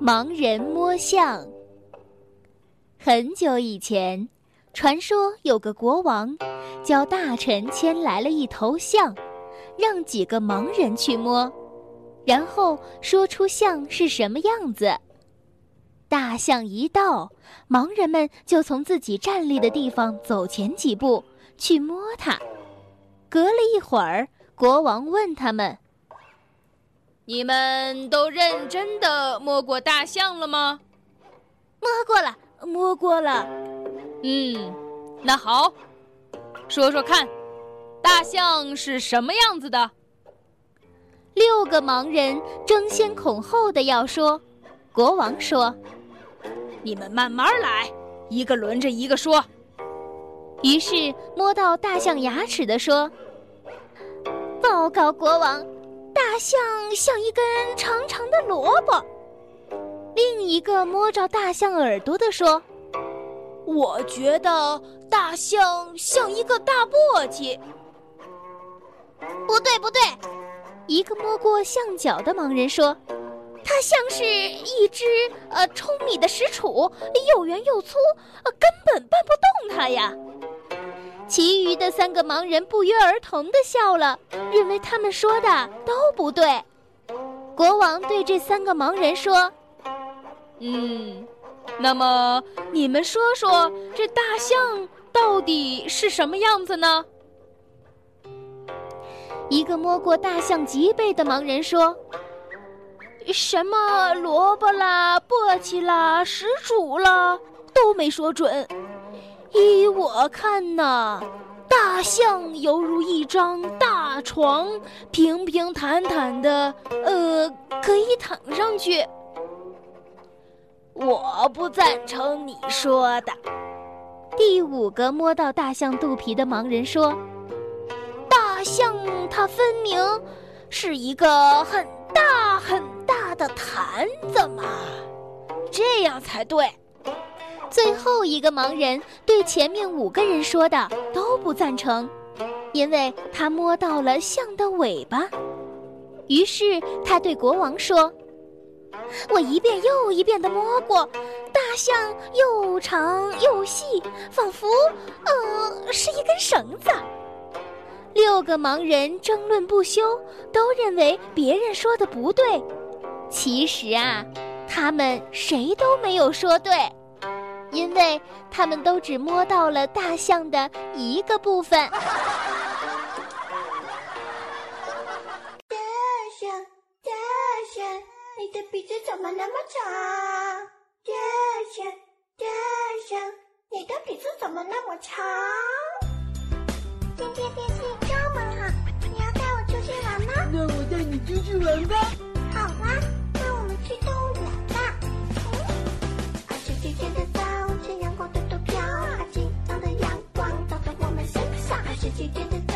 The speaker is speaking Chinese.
盲人摸象。很久以前，传说有个国王，叫大臣牵来了一头象，让几个盲人去摸，然后说出象是什么样子。大象一到，盲人们就从自己站立的地方走前几步去摸它。隔了一会儿，国王问他们。你们都认真的摸过大象了吗？摸过了，摸过了。嗯，那好，说说看，大象是什么样子的？六个盲人争先恐后的要说。国王说：“你们慢慢来，一个轮着一个说。”于是摸到大象牙齿的说：“报告国王。”大象像一根长长的萝卜。另一个摸着大象耳朵的说：“我觉得大象像一个大簸箕。”不对，不对。一个摸过象脚的盲人说：“它像是一只呃舂米的石杵，又圆又粗，呃根本搬不动它呀。”其余的三个盲人不约而同地笑了，认为他们说的都不对。国王对这三个盲人说：“嗯，那么你们说说，这大象到底是什么样子呢？”一个摸过大象脊背的盲人说：“什么萝卜啦、簸箕啦、石杵啦，都没说准。”依我看呐，大象犹如一张大床，平平坦坦的，呃，可以躺上去。我不赞成你说的。第五个摸到大象肚皮的盲人说：“大象它分明是一个很大很大的坛子嘛，这样才对。”最后一个盲人对前面五个人说的都不赞成，因为他摸到了象的尾巴。于是他对国王说：“我一遍又一遍地摸过，大象又长又细，仿佛呃是一根绳子。”六个盲人争论不休，都认为别人说的不对。其实啊，他们谁都没有说对。因为他们都只摸到了大象的一个部分。大象，大象，你的鼻子怎么那么长？大象，大象，你的鼻子怎么那么长？今天天气这么好，你要带我出去玩吗？那我带你出去玩吧。Did you get it?